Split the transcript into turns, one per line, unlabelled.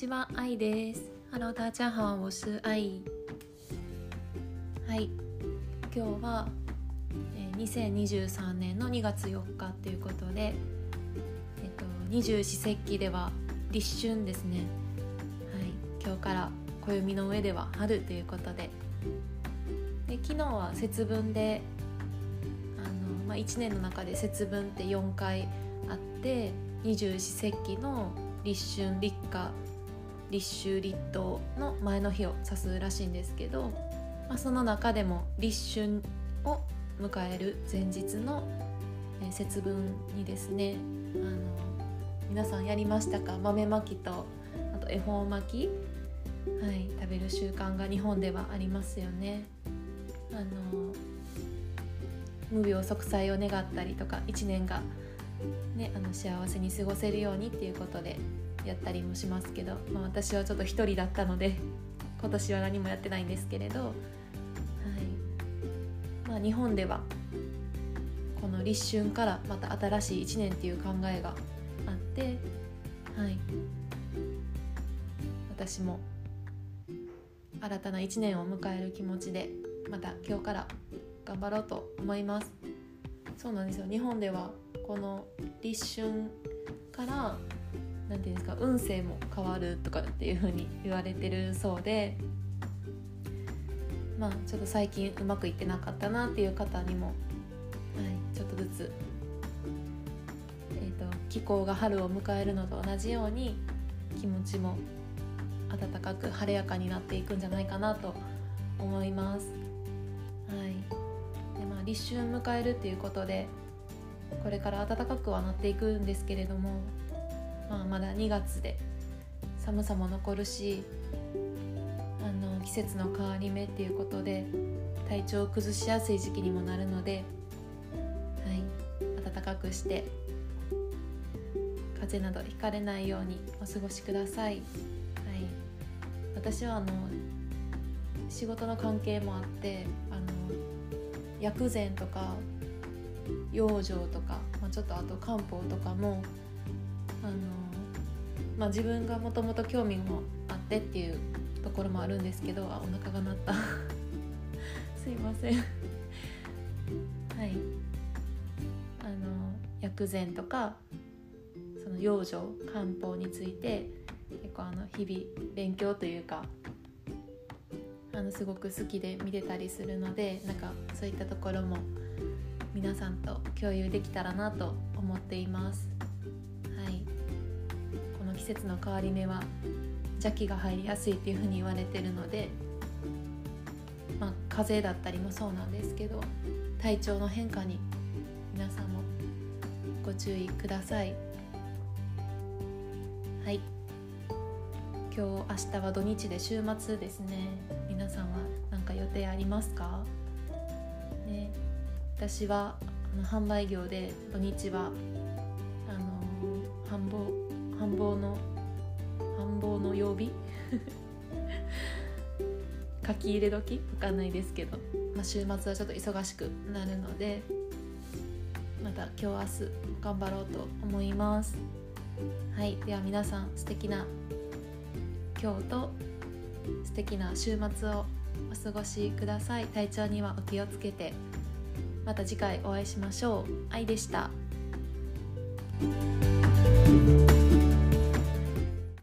ちは、愛です。Hello，大家好，我是愛。はい、今日は、えー、2023年の2月4日ということで、えっと二十四節気では立春ですね。はい、今日から暦の上では春ということで、で昨日は節分で、あのまあ1年の中で節分って4回あって、二十四節気の立春立夏立秋立冬の前の日を指すらしいんですけど、まあ、その中でも立春を迎える前日の、節分にですねあの皆さんやりましたか？豆まきとあと恵方巻き、はい、食べる習慣が日本ではありますよね。あの無病息災を願ったりとか一年が、ね、あの幸せに過ごせるようにっていうことでやったりもしますけど、まあ、私はちょっと一人だったので今年は何もやってないんですけれど、はい。まあ、日本ではこの立春からまた新しい1年っていう考えがあって、はい、私も新たな1年を迎える気持ちでまた今日から頑張ろうと思います。そうなんですよ。日本ではこの立春からなんていうんですか運勢も変わるとかっていう風に言われてるそうでまあちょっと最近うまくいってなかったなっていう方にも、はい、ちょっとずつ、えー、と気候が春を迎えるのと同じように気持ちも暖かく晴れやかになっていくんじゃないかなと思います。はいでまあ、立春迎えるっていうことでこれから暖かくはなっていくんですけれどもまあ、まだ2月で寒さも残るしあの季節の変わり目っていうことで体調を崩しやすい時期にもなるので、はい、暖かくして風邪などひかれないようにお過ごしください。はい、私はあの仕事の関係もあってあの薬膳とか養生とか、まあ、ちょっとあと漢方とかもあのまあ、自分がもともと興味もあってっていうところもあるんですけどあお腹が鳴った。すいません。はい。あの薬膳とかその養生漢方について結構あの日々勉強というかあのすごく好きで見てたりするのでなんかそういったところも皆さんと共有できたらなと思っています。はい。この季節の変わり目は邪気が入りやすいっていうふうに言われてるので、まあ、風邪だったりもそうなんですけど体調の変化に皆さんもご注意ください。はい。今日明日は土日で週末ですね。皆さんは何か予定ありますか？私はあの販売業で土日はあの繁忙繁忙の繁忙の曜日？書き入れ時？わかんないですけど、まあ、週末はちょっと忙しくなるのでまた今日明日頑張ろうと思います。はい。では皆さん素敵な今日と素敵な週末をお過ごしください。体調にはお気をつけて。また次回お会いしましょう。愛でした。